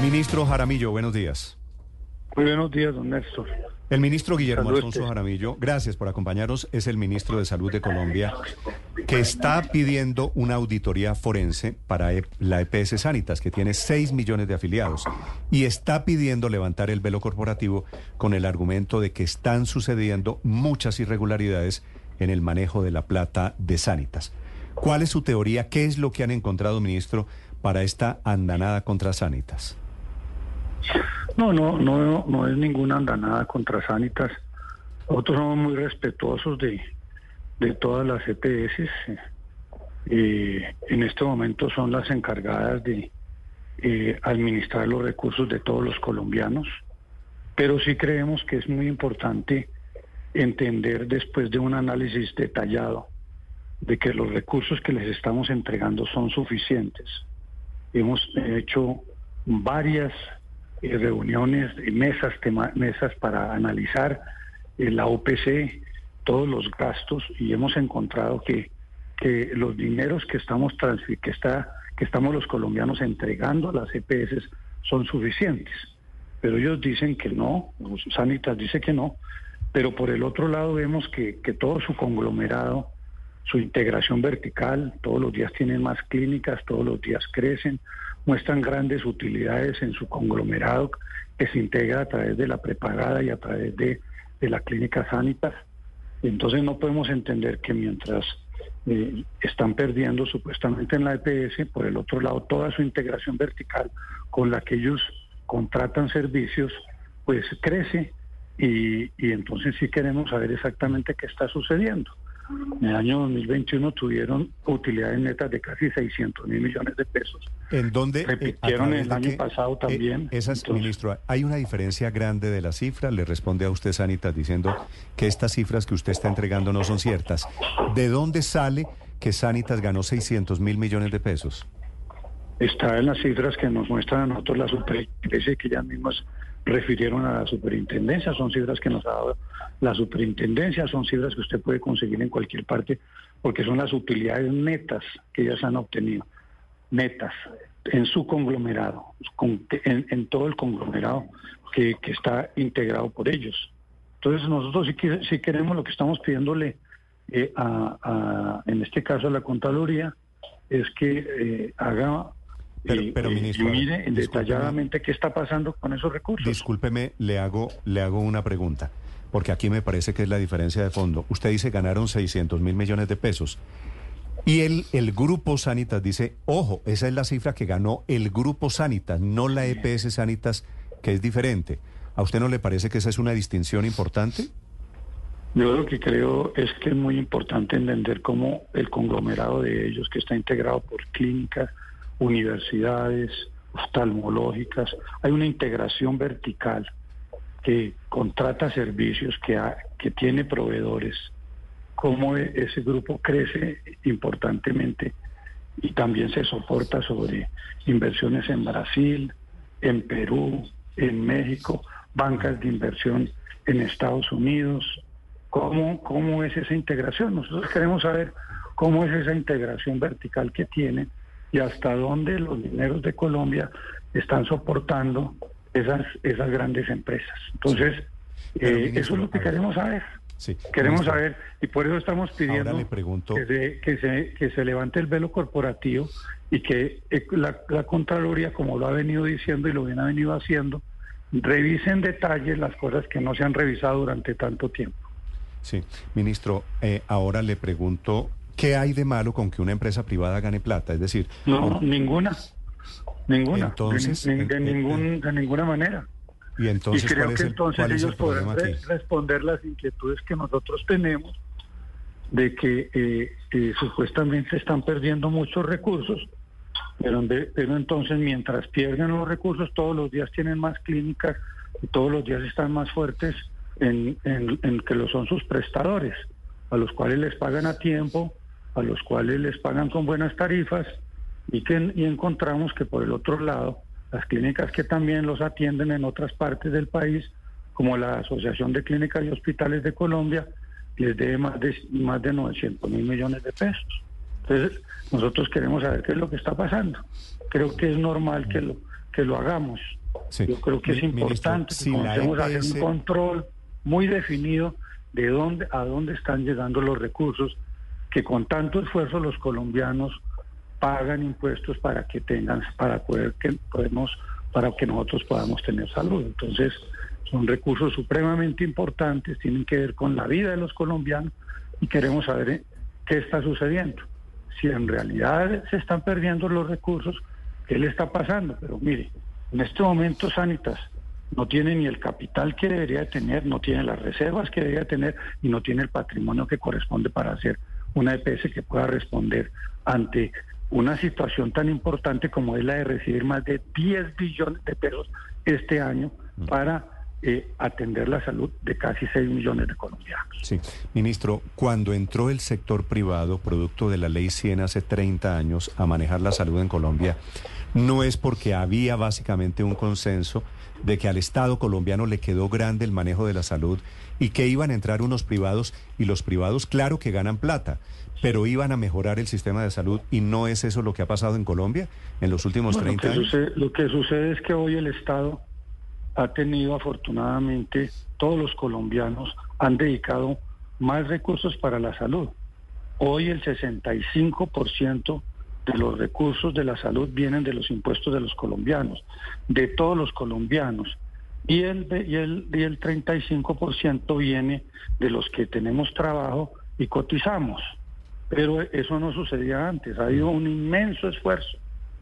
Ministro Jaramillo, buenos días. Muy buenos días, don Néstor. El ministro Guillermo Salud, Alfonso. Jaramillo, gracias por acompañarnos, es el ministro de Salud de Colombia, que está pidiendo una auditoría forense para E- la EPS Sanitas, que tiene 6 millones de afiliados, y está pidiendo levantar el velo corporativo con el argumento de que están sucediendo muchas irregularidades en el manejo de la plata de Sanitas. ¿Cuál es su teoría? ¿Qué es lo que han encontrado, ministro, para esta andanada contra Sanitas? No, no, no, no es ninguna andanada contra Sanitas. Nosotros somos muy respetuosos de, de todas las EPS. Eh, en este momento son las encargadas de eh, administrar los recursos de todos los colombianos, pero sí creemos que es muy importante entender después de un análisis detallado de que los recursos que les estamos entregando son suficientes. Hemos hecho varias eh, reuniones, eh, mesas, mesas para analizar eh, la OPC, todos los gastos y hemos encontrado que, que los dineros que estamos que está que estamos los colombianos entregando a las EPS son suficientes. Pero ellos dicen que no, Sanitas dice que no, pero por el otro lado vemos que, que todo su conglomerado, su integración vertical, todos los días tienen más clínicas, todos los días crecen, muestran grandes utilidades en su conglomerado que se integra a través de la prepagada y a través de, de la clínica Sanitas. Entonces no podemos entender que mientras eh, están perdiendo supuestamente en la EPS, por el otro lado toda su integración vertical con la que ellos contratan servicios, pues crece y, y entonces sí queremos saber exactamente qué está sucediendo. En el año 2021 tuvieron utilidades netas de casi 600 mil millones de pesos. ¿En dónde? eh, Repitieron el año pasado también. Eh, esas, Entonces- ministro, hay una diferencia grande de las cifras. Le responde a usted, Sanitas, diciendo que estas cifras que usted está entregando no son ciertas. ¿De dónde sale que Sanitas ganó 600 mil millones de pesos? Está en las cifras que nos muestran a nosotros la superintendencia que ya mismas refirieron a la superintendencia, son cifras que nos ha dado la superintendencia, son cifras que usted puede conseguir en cualquier parte, porque son las utilidades netas que ellas han obtenido, netas, en su conglomerado, con- en, en todo el conglomerado que, está integrado por ellos. Entonces nosotros sí queremos lo que estamos pidiéndole eh, a, a- en este caso a la Contraloría, es que eh, haga Pero- pero, eh, ministro, y mire detalladamente qué está pasando con esos recursos. Discúlpeme, le hago, le hago una pregunta, porque aquí me parece que es la diferencia de fondo. Usted dice ganaron 600 mil millones de pesos. Y el, el Grupo Sanitas dice, ojo, esa es la cifra que ganó el Grupo Sanitas, no la EPS Sanitas, que es diferente. ¿A usted no le parece que esa es una distinción importante? Yo lo que creo es que es muy importante entender cómo el conglomerado de ellos, que está integrado por clínicas, universidades, oftalmológicas, hay una integración vertical que contrata servicios, que, tiene proveedores, cómo e- ese grupo crece importantemente y también se soporta sobre inversiones en Brasil, en Perú, en México, bancas de inversión en Estados Unidos. ¿Cómo, cómo es esa integración? Nosotros queremos saber cómo es esa integración vertical que tienen y hasta dónde los dineros de Colombia están soportando esas, esas grandes empresas. Entonces, Pero, eh, ministro, eso es lo que queremos saber. Sí. Queremos ministro. saber, y por eso estamos pidiendo Ahora le pregunto- que, se, que, se, que se levante el velo corporativo y que eh, la, la Contraloría, como lo ha venido diciendo y lo bien ha venido haciendo, revise en detalle las cosas que no se han revisado durante tanto tiempo. Sí, ministro, eh, ahora le pregunto, ¿qué hay de malo con que una empresa privada gane plata? Es decir, No, un- ninguna. Ninguna. Entonces, de, ni- de eh, eh, ningún, de ninguna manera. y entonces, y creo ¿cuál es que el, entonces el ellos podrán re- responder las inquietudes que nosotros tenemos de que eh, eh, supuestamente están perdiendo muchos recursos, pero, entonces mientras pierden los recursos todos los días tienen más clínicas y todos los días están más fuertes en, en- en que lo son sus prestadores, a los cuales les pagan a tiempo, a los cuales les pagan con buenas tarifas y que y encontramos que por el otro lado las clínicas que también los atienden en otras partes del país, como la Asociación de Clínicas y Hospitales de Colombia, les debe más de más de 900 mil millones de pesos. Entonces, nosotros queremos saber qué es lo que está pasando. Creo que es normal que lo que lo hagamos. Yo creo que es importante que comencemos a hacer un control muy definido de dónde a dónde están llegando los recursos que con tanto esfuerzo los colombianos pagan impuestos para que tengan para poder que podemos para que nosotros podamos tener salud. Entonces, son recursos supremamente importantes, tienen que ver con la vida de los colombianos y queremos saber eh, qué está sucediendo. Si en realidad se están perdiendo los recursos, ¿qué le está pasando? Pero mire, en este momento Sanitas no tiene ni el capital que debería tener, no tiene las reservas que debería tener y no tiene el patrimonio que corresponde para hacer una EPS que pueda responder ante una situación tan importante como es la de recibir más de 10 billones de pesos este año mm. para eh, atender la salud de casi 6 millones de colombianos. Sí, ministro, cuando entró el sector privado, producto de la ley 100 hace 30 años, a manejar la salud en Colombia, no es porque había básicamente un consenso de que al Estado colombiano le quedó grande el manejo de la salud y que iban a entrar unos privados y los privados, claro que ganan plata, pero iban a mejorar el sistema de salud y no es eso lo que ha pasado en Colombia en los últimos 30 años. lo que sucede es que hoy el Estado ha tenido afortunadamente, todos los colombianos han dedicado más recursos para la salud. Hoy el 65% de los recursos de la salud vienen de los impuestos de los colombianos, de todos los colombianos. Y el, y el, y el 35% viene de los que tenemos trabajo y cotizamos. Pero eso no sucedía antes, ha habido un inmenso esfuerzo.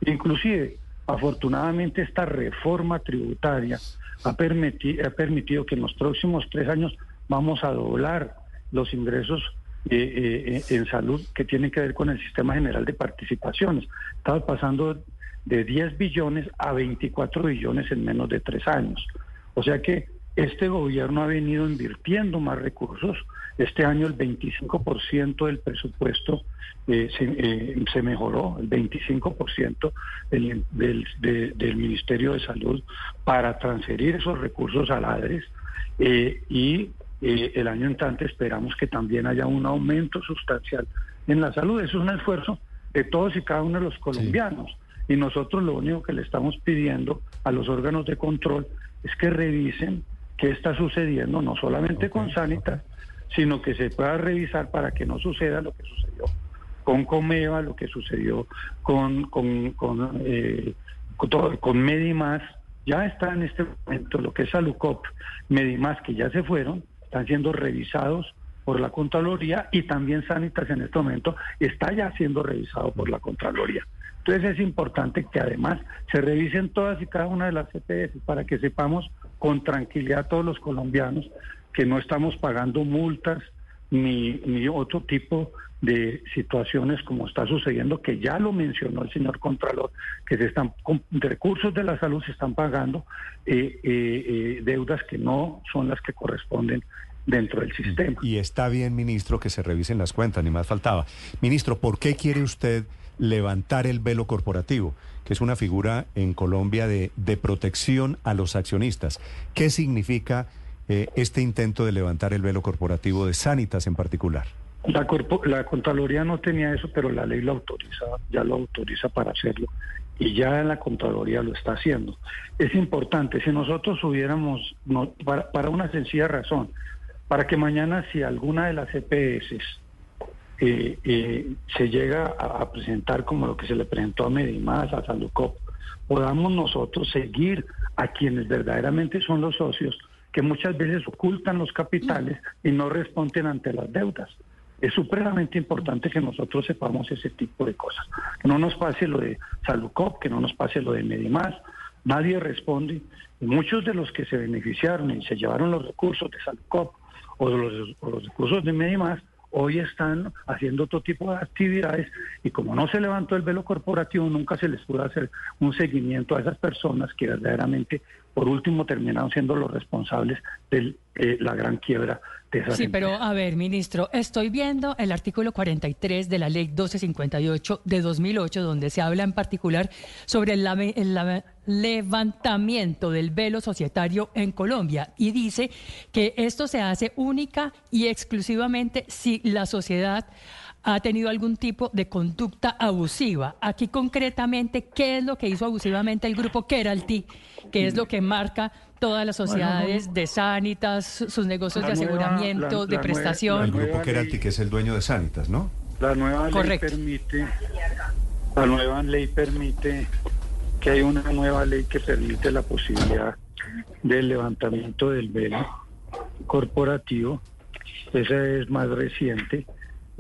Inclusive, afortunadamente, esta reforma tributaria ha, ha permitido que en los próximos tres años vamos a doblar los ingresos eh, eh, en salud que tienen que ver con el sistema general de participaciones. Estaba pasando de 10 billones a 24 billones en menos de tres años. O sea que este gobierno ha venido invirtiendo más recursos. Este año el 25% del presupuesto eh, eh, se, mejoró, el 25% del, del, Ministerio de Salud para transferir esos recursos a la ADRES eh, y el año entrante esperamos que también haya un aumento sustancial en la salud. Eso es un esfuerzo de todos y cada uno de los colombianos. Y nosotros lo único que le estamos pidiendo a los órganos de control es que revisen qué está sucediendo, no solamente con Sanitas, sino que se pueda revisar para que no suceda lo que sucedió con Comeva, lo que sucedió con, con, con, eh, con, Medimás. Ya está en este momento lo que es Alucop, Medimás, que ya se fueron, están siendo revisados por la Contraloría y también Sanitas en este momento está ya siendo revisado por la Contraloría. Entonces es importante que además se revisen todas y cada una de las CPS para que sepamos con tranquilidad todos los colombianos que no estamos pagando multas ni, ni otro tipo de situaciones como está sucediendo, que ya lo mencionó el señor Contralor, que se están con recursos de la salud se están pagando eh, eh, eh, deudas que no son las que corresponden dentro del sistema. Y está bien, ministro, que se revisen las cuentas, ni más faltaba. Ministro, ¿por qué quiere usted levantar el velo corporativo, que es una figura en Colombia de, de protección a los accionistas. ¿Qué significa eh, este intento de levantar el velo corporativo de Sanitas en particular? La, la Contraloría no tenía eso, pero la ley lo autoriza, ya lo autoriza para hacerlo y ya la Contraloría lo está haciendo. Es importante, si nosotros hubiéramos, para, una sencilla razón, para que mañana si alguna de las EPS eh, eh, se llega a, presentar como lo que se le presentó a Medimás, a Salucop, podamos nosotros seguir a quienes verdaderamente son los socios, que muchas veces ocultan los capitales y no responden ante las deudas. Es supremamente importante que nosotros sepamos ese tipo de cosas. Que no nos pase lo de Salucop, que no nos pase lo de Medimás. Nadie responde. Muchos de los que se beneficiaron y se llevaron los recursos de Salucop o los, o los recursos de Medimás hoy están haciendo otro tipo de actividades y como no se levantó el velo corporativo, nunca se les pudo hacer un seguimiento a esas personas que verdaderamente, por último, terminaron siendo los responsables de eh, la gran quiebra de esas Sí, pero a ver, ministro, estoy viendo el artículo 43 de la ley 1258 de 2008, donde se habla en particular sobre el, el, el levantamiento del velo societario en Colombia. Y dice que esto se hace única y exclusivamente si la sociedad ha tenido algún tipo de conducta abusiva. Aquí concretamente, ¿qué es lo que hizo abusivamente el grupo Keralty? ¿Qué es lo que marca todas las sociedades de Sanitas, sus negocios de aseguramiento, de prestación? el grupo Keralty, que es el dueño de Sanitas, ¿no? La nueva ley permite, la nueva ley permite que hay una nueva ley que permite la posibilidad del levantamiento del velo corporativo. Esa es más reciente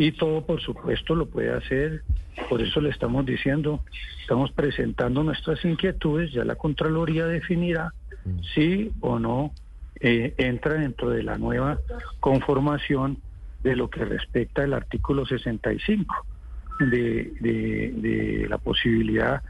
y todo, por supuesto, lo puede hacer. Por eso le estamos diciendo, estamos presentando nuestras inquietudes, ya la Contraloría definirá si o no eh, entra dentro de la nueva conformación de lo que respecta el artículo 65, de, de, la posibilidad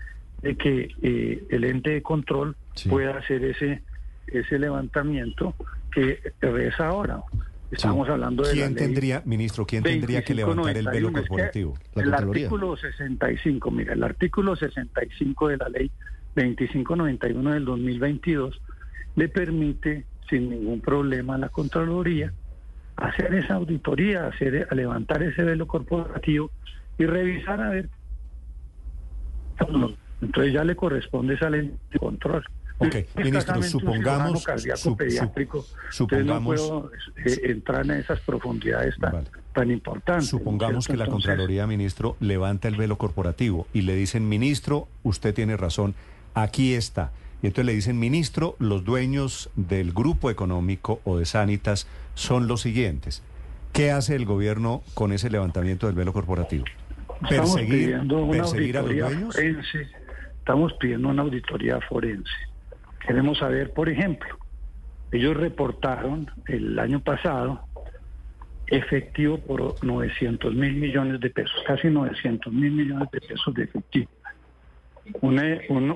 de que eh, el ente de control pueda hacer ese, ese levantamiento que es ahora. Estamos hablando de ¿Quién tendría, ministro, quién tendría que levantar el velo corporativo? el artículo 65, mira, el artículo 65 de la ley 2591 del 2022 le permite sin ningún problema a la Contraloría hacer esa auditoría, hacer, a levantar ese velo corporativo y revisar a ver. Entonces ya le corresponde esa ley de control. Ok, ministro, supongamos, no puedo eh, entrar en esas profundidades tan, importantes. Supongamos que la Contraloría, ministro, levanta el velo corporativo y le dicen, ministro, usted tiene razón, aquí está. Y entonces le dicen, ministro, los dueños del grupo económico o de Sanitas son los siguientes. ¿Qué hace el gobierno con ese levantamiento del velo corporativo? ¿Perseguir, perseguir a los dueños? Estamos pidiendo una auditoría forense. Queremos saber, por ejemplo, ellos reportaron el año pasado efectivo por 900 mil millones de pesos, casi 900 mil millones de pesos de efectivo. Un,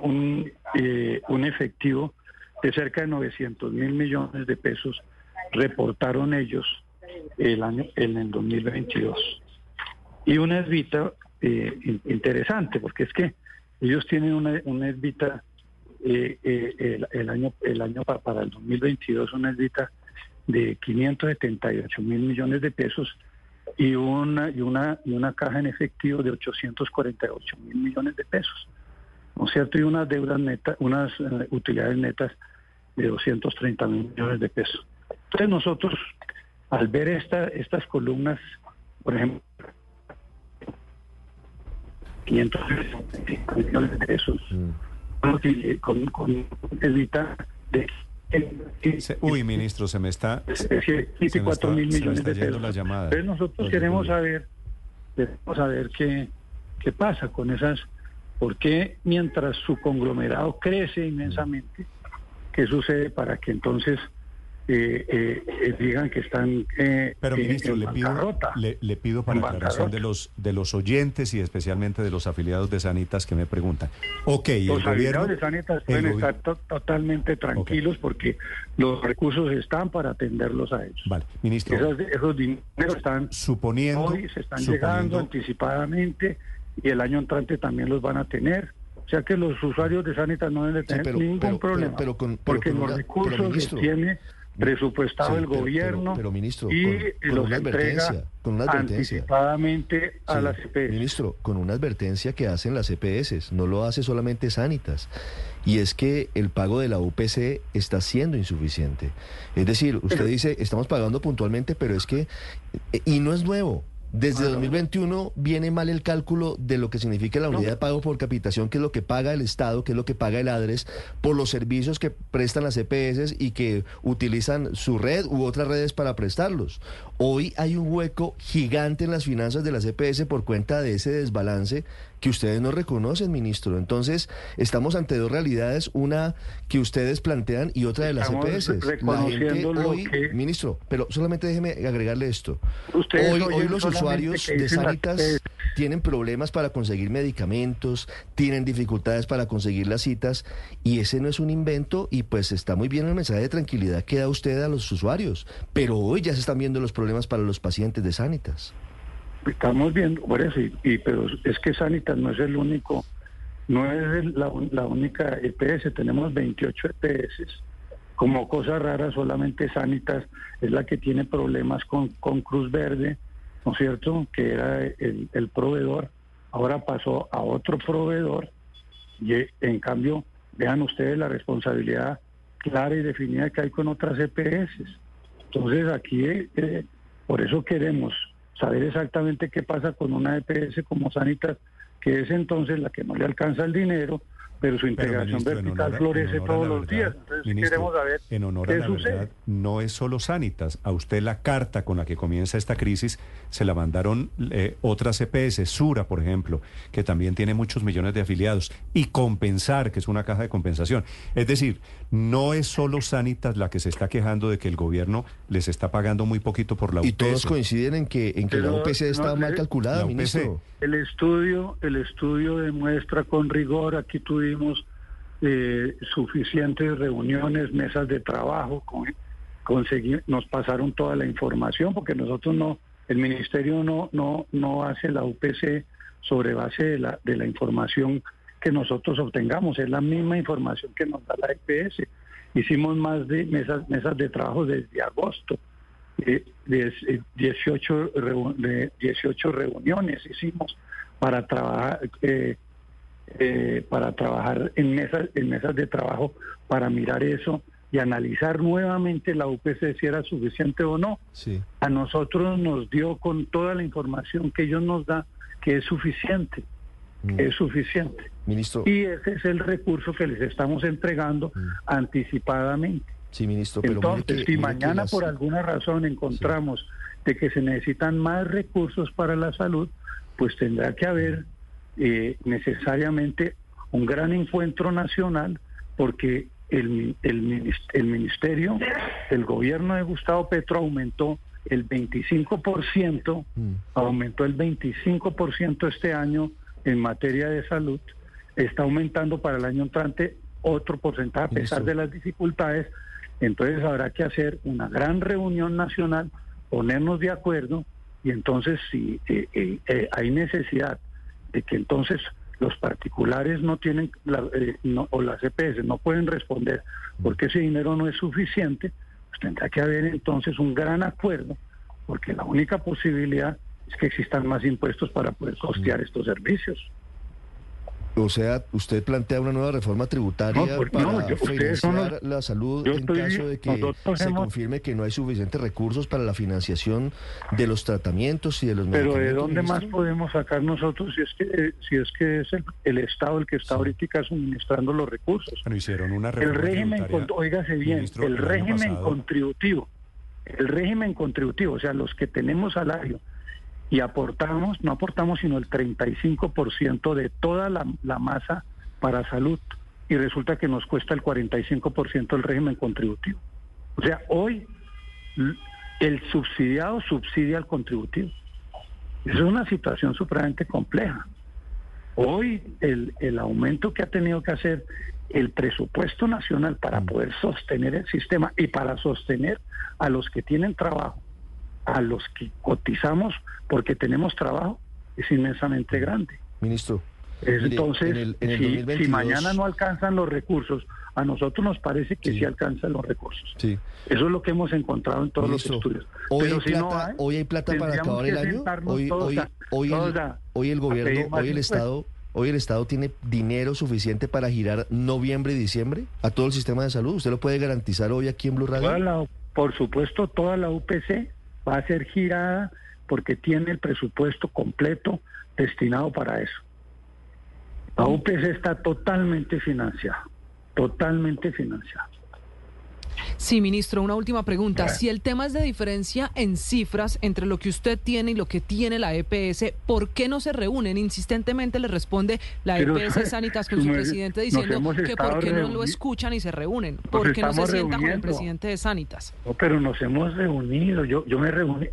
un, eh, un, efectivo de cerca de 900 mil millones de pesos reportaron ellos el año en el 2022. Y una esvita eh, interesante, porque es que ellos tienen una, una esvita eh, eh, el, año el año para el 2022 una esdita de 578 mil millones de pesos y una y una y una caja en efectivo de 848 mil millones de pesos, ¿no es cierto? Y unas deudas netas, unas eh, utilidades netas de 230 mil millones de pesos. Entonces nosotros, al ver esta, estas columnas, por ejemplo, 525 millones de pesos, mm con, con evita de Uy, ministro, se me está. mil millones. La llamada. Entonces nosotros queremos saber, queremos saber qué, qué pasa con esas, por qué mientras su conglomerado crece inmensamente, qué sucede para que entonces eh, eh, digan que están eh, pero ministro le pido le, pido para la aclaración de los de los oyentes y especialmente de los afiliados de Sanitas que me preguntan. Ok los el afiliados de Sanitas pueden estar totalmente tranquilos porque los recursos están para atenderlos a ellos. Vale ministro. Esos, dineros están suponiendo hoy se están llegando anticipadamente y el año entrante también los van a tener. O sea que los usuarios de Sanitas no deben tener ningún problema porque los recursos que tiene presupuestado el gobierno pero, ministro, y con, los una advertencia, con una advertencia. anticipadamente a las EPS. Ministro, con una advertencia que hacen las EPS, no lo hace solamente Sanitas, y es que el pago de la UPC está siendo insuficiente. Es decir, usted dice, estamos pagando puntualmente, pero es que, y no es nuevo, desde 2021 viene mal el cálculo de lo que significa la unidad de pago por capitación, que es lo que paga el Estado, que es lo que paga el ADRES, por los servicios que prestan las EPS y que utilizan su red u otras redes para prestarlos. Hoy hay un hueco gigante en las finanzas de las EPS por cuenta de ese desbalance que ustedes no reconocen, ministro. Entonces, estamos ante dos realidades, una que ustedes plantean y otra de las EPS. La gente hoy, ministro, pero solamente déjeme agregarle esto. hoy, hoy los usuarios de Sanitas tienen problemas para conseguir medicamentos, tienen dificultades para conseguir las citas y ese no es un invento y pues está muy bien el mensaje de tranquilidad que da usted a los usuarios, pero hoy ya se están viendo los problemas para los pacientes de Sanitas. Estamos viendo, por eso, y, pero es que Sanitas no es el único, no es la, única EPS, tenemos 28 EPS. Como cosa rara, solamente Sanitas es la que tiene problemas con, con Cruz Verde, ¿no es cierto?, que era el, proveedor, ahora pasó a otro proveedor y en cambio, vean ustedes la responsabilidad clara y definida que hay con otras EPS. Entonces aquí, eh, por eso queremos saber exactamente qué pasa con una EPS como Sanitas, que es entonces la que no le alcanza el dinero, pero su integración vertical florece todos los días. Entonces queremos saber en honor a la Verdad, no es solo Sanitas. A usted la carta con la que comienza esta crisis se la mandaron eh, otras EPS, Sura, por ejemplo, que también tiene muchos millones de afiliados, y Compensar, que es una caja de compensación. Es decir, no es solo Sanitas la que se está quejando de que el gobierno les está pagando muy poquito por la UPC. Y todos coinciden en que, en que la UPC está mal calculada, ministro. El estudio, el estudio demuestra con rigor, aquí eh, suficientes reuniones, mesas de trabajo, con, nos pasaron toda la información, porque nosotros no, el ministerio no, no, no hace la UPC sobre base de la, de la información que nosotros obtengamos, es la misma información que nos da la EPS. Hicimos más de mesas, mesas de trabajo desde agosto, eh, 18, de 18 reuniones hicimos para trabajar eh, eh, para trabajar en mesas, en mesas de trabajo para mirar eso y analizar nuevamente la UPC si era suficiente o no. A nosotros nos dio con toda la información que ellos nos dan que es suficiente, mm. es suficiente. Ministro. Y ese es el recurso que les estamos entregando mm. anticipadamente. Sí, ministro. Entonces, si mañana por alguna razón encontramos de que se necesitan más recursos para la salud, pues tendrá que haber eh, necesariamente un gran encuentro nacional porque el, el, el ministerio, el gobierno de Gustavo Petro aumentó el 25%, mm. aumentó el 25% este año en materia de salud, está aumentando para el año entrante otro porcentaje a pesar de las dificultades, entonces habrá que hacer una gran reunión nacional, ponernos de acuerdo y entonces si eh, eh, hay necesidad de que entonces los particulares no tienen, eh, o las EPS no pueden responder porque ese dinero no es suficiente, pues tendrá que haber entonces un gran acuerdo, porque la única posibilidad es que existan más impuestos para poder costear estos servicios. O sea, usted plantea una nueva reforma tributaria para financiar la salud en caso de que se confirme que no hay suficientes recursos para la financiación de los tratamientos y de los Pero ¿de dónde más podemos sacar nosotros si es que si es que es el, Estado el que está ahorita suministrando los recursos? Bueno, hicieron una reforma El régimen, oígase bien, el régimen contributivo, el régimen contributivo, o sea, los que tenemos salario y aportamos, no aportamos sino el 35% de toda la, masa para salud y resulta que nos cuesta el 45% el régimen contributivo. O sea, hoy el subsidiado subsidia al contributivo. Esa es una situación supremamente compleja. Hoy el, el aumento que ha tenido que hacer el presupuesto nacional para mm. poder sostener el sistema y para sostener a los que tienen trabajo a los que cotizamos porque tenemos trabajo es inmensamente grande. Ministro. Entonces, si, mañana no alcanzan los recursos, a nosotros nos parece que sí, alcanzan los recursos. Sí. Eso es lo que hemos encontrado en todos los estudios. Hoy hay, plata, hoy hay plata para acabar el año. Hoy, hoy, hoy, el, hoy el gobierno, hoy el Estado, hoy el Estado tiene dinero suficiente para girar noviembre y diciembre a todo el sistema de salud. ¿Usted lo puede garantizar hoy aquí en Blue Radio? por supuesto, toda la UPC va a ser girada porque tiene el presupuesto completo destinado para eso. La UPC está totalmente financiada, totalmente financiada. Sí, ministro, una última pregunta. Si el tema es de diferencia en cifras entre lo que usted tiene y lo que tiene la EPS, ¿por qué no se reúnen? Insistentemente le responde la EPS Sanitas con su presidente diciendo que por qué no lo escuchan y se reúnen. ¿Por qué no se sienta con el presidente de Sanitas? No, pero nos hemos reunido. Yo, yo me reuní.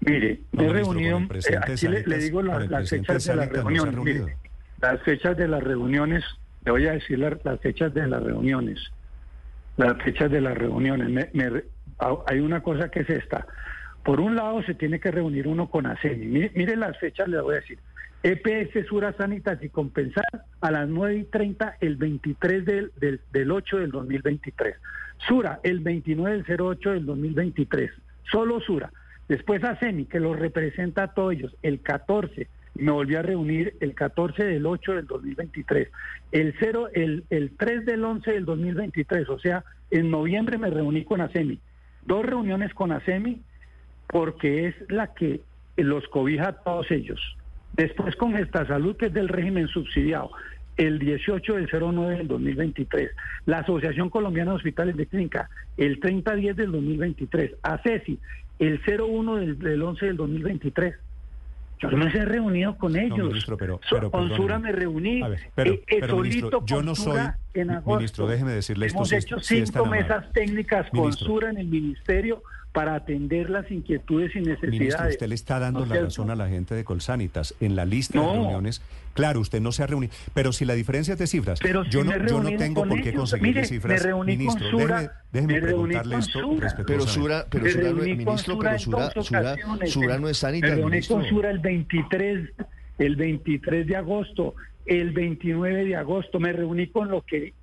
Mire, me he reunido. Eh, aquí le, digo las fechas de las reuniones. las fechas de las reuniones, le voy a decir las fechas de las reuniones las fechas de las reuniones. hay una cosa que es esta. Por un lado, se tiene que reunir uno con ASENI. Mire, las fechas, le voy a decir. EPS Sura Sanitas y Compensar a las 9 y 30 el 23 del, del, del 8 del 2023. Sura el 29 del 08 del 2023. Solo Sura. Después ASEMI, que lo representa a todos ellos, el 14. Me volví a reunir el 14 del 8 del 2023. El, 0, el, el 3 del 11 del 2023, o sea, en noviembre me reuní con ASEMI. Dos reuniones con ASEMI porque es la que los cobija a todos ellos. Después con esta salud que es del régimen subsidiado, el 18 del 09 del 2023, la Asociación Colombiana de Hospitales de Clínica, el 30-10 del 2023, ACESI, el 01 del, del 11 del 2023. Yo no me he reunido con ellos. ministro, pero- pero, con perdóneme. Sura me reuní. A ver, pero- eh, eh, pero, ministro, yo no soy- en ministro, déjeme decirle esto Hemos si hecho si cinco amable. mesas técnicas con Ministro. Sura en el ministerio para atender las inquietudes y Ministro, necesidades. usted le está dando ¿No es la cierto? razón a la gente de Colsanitas. En la lista de reuniones, claro, usted no se ha reunido. Pero si la diferencia es de cifras, Pero yo, no, me yo no tengo por qué Mire, cifras. me reuní con Ministro, Sura, déjeme, déjeme me reuní preguntarle esto. Pero. Sura, pero Me Sura, no- con ministro, Sura pero Sura, Sura. Sura no es Me sanita, reuní ministro. con Sura el 23, el 23 de agosto, el 29 de agosto. Me reuní con lo que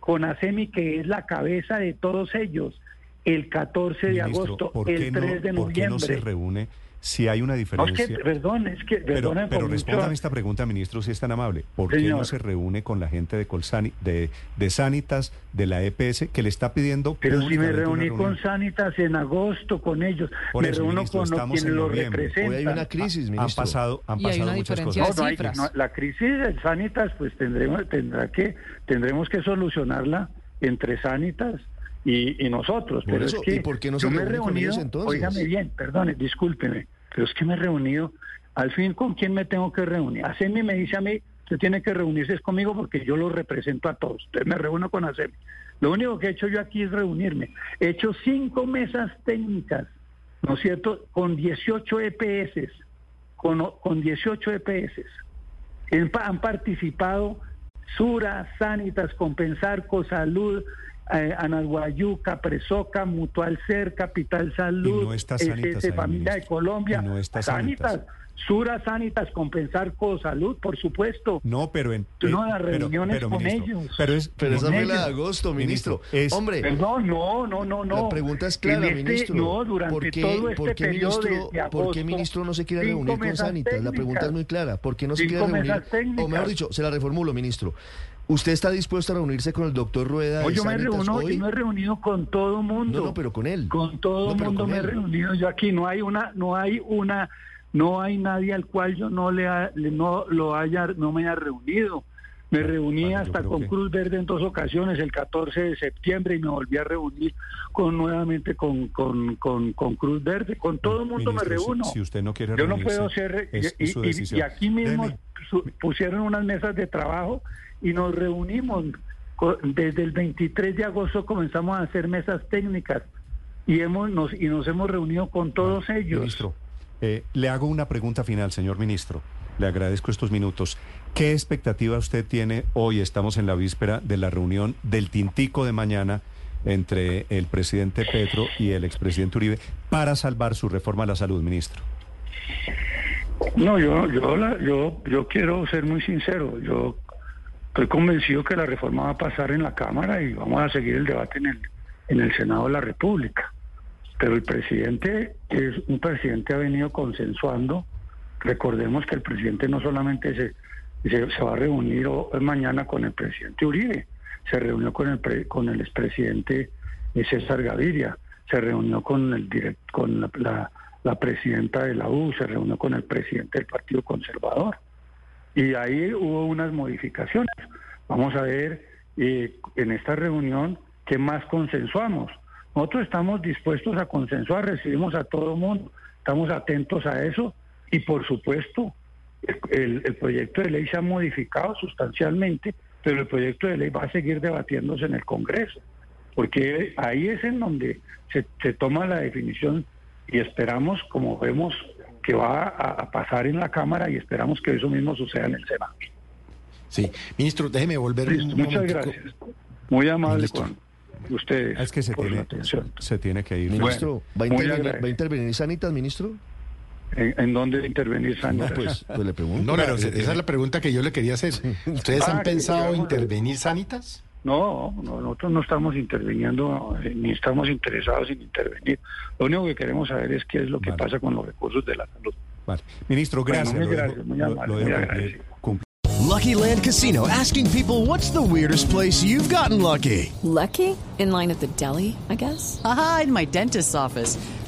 con ASEMI, que es la cabeza de todos ellos, el 14 de Ministro, agosto, ¿por qué el no- 3 de ¿Por qué no se noviembre. reúne si hay una No, es diferencia? que, perdón, es que, Pero, pero respóndame esta pregunta, ministro, si es tan amable. ¿Por qué no se reúne con la gente de, Colsani, de, de Sanitas, de la EPS, que le está pidiendo Pero si me reuní con Sanitas en agosto con ellos, Por me eso, reúno ministro, con quienes en lo noviembre. representan. Hoy hay una crisis, Han ministro. pasado, han Y hay pasado muchas cosas. de No, no hay- la crisis de Sanitas, pues tendremos, tendrá que, tendremos que solucionarla entre Sanitas y, y nosotros. Por pero eso, es que ¿y por qué no se yo me he reúne con ellos reunido, entonces? óigame bien, perdone, discúlpeme, pero es que me he reunido, al fin, ¿con quién me tengo que reunir? ASEMI me dice a mí, usted tiene que reunirse conmigo porque yo lo represento a todos. Entonces me reúno con ASEMI. Lo único que he hecho yo aquí es reunirme. He hecho cinco mesas técnicas, ¿no es cierto?, con 18 EPS, con, con 18 EPS. En- Han participado Sura, Sanitas, Compensar, Cosalud, eh, Anaguayú, Capresoca, Mutual Ser, Capital Salud, Y no está Sanitas SS ahí, Familia de. Colombia, Y no está Sanitas, Sanitas. Sura, Sanitas, Compensar, Cosalud, por supuesto. No, pero en... No, eh, las pero- reuniones pero, con ministro, ellos. Pero es... Pero esa Con fue la de agosto, ministro. Ministro, es- Hombre, Perdón, no, no, no, no. La pregunta es clara, este- ministro. No, durante ¿Por qué, todo este por qué periodo ministro, ¿por qué ministro no se quiere reunir con Sanitas? La pregunta es muy clara. ¿Por qué no se quiere reunir? O mejor dicho, se la reformulo, ministro. ¿Usted está dispuesto a reunirse con el doctor Rueda Hoy yo me, reúno, hoy? yo me he reunido con todo mundo. No, no, pero con él. Con todo el mundo me he reunido yo aquí. No hay una, no hay una, no hay nadie al cual yo no le, ha- le- no lo haya, no me haya reunido. Me reuní hasta con que- Cruz Verde en dos ocasiones, el 14 de septiembre, y me volví a reunir con nuevamente con, con, con, con Cruz Verde. Con todo el mundo Ministro, me reúno. Si, usted no quiere Yo no puedo ser... es- y, es su y- decisión. y aquí mismo pusieron unas mesas de trabajo y nos reunimos. Desde el 23 de agosto comenzamos a hacer mesas técnicas y hemos nos, y nos hemos reunido con todos ellos. Ministro, eh, le hago una pregunta final, señor ministro. Le agradezco estos minutos. ¿Qué expectativa usted tiene hoy? Estamos en la víspera de la reunión del Tintico de mañana entre el presidente Petro y el expresidente Uribe para salvar su reforma a la salud, ministro. No, yo yo la- yo yo quiero ser muy sincero. Yo estoy convencido que la reforma va a pasar en la Cámara y vamos a seguir el debate en el en el Senado de la República. Pero el presidente es un presidente ha venido consensuando. Recordemos que el presidente no solamente se se, va a reunir o- mañana con el presidente Uribe, se reunió con el pre- con el expresidente eh, César Gaviria, se reunió con el direct, con la- la presidenta de la U, se reunió con el presidente del Partido Conservador. Y ahí hubo unas modificaciones. Vamos a ver eh, en esta reunión qué más consensuamos. Nosotros estamos dispuestos a consensuar, recibimos a todo el mundo, estamos atentos a eso y por supuesto el, proyecto de ley se ha modificado sustancialmente, pero el proyecto de ley va a seguir debatiéndose en el Congreso, porque ahí es en donde se toma la definición y esperamos, como vemos, que va a, a pasar en la Cámara y esperamos que eso mismo suceda en el Senado. Sí, ministro, déjeme volver Listo, un muchas momentico. gracias. Muy amable con ustedes. Es que se tiene, atención. se tiene que ir. Ministro, ¿va, a muy intervenir, agradecido. ¿va a intervenir Sanitas, ministro? ¿En, en dónde intervenir, No, Sandra? pues, pues le pregunto. No, Pero esa es la pregunta que yo le quería hacer. ¿Ustedes Ah, han que pensado intervenir sanitas? No, no, nosotros no estamos interviniendo eh, ni estamos interesados en intervenir. Lo único que queremos saber es qué es lo que Vale. pasa con los recursos de la salud. Vale. Ministro, Bueno, gracias. dejo- gracias, muy lo- amable, lo muy agradecido. Lucky Land Casino asking people what's the weirdest place you've gotten lucky? Lucky? In line at the deli, I guess? Aha, in my dentist's office.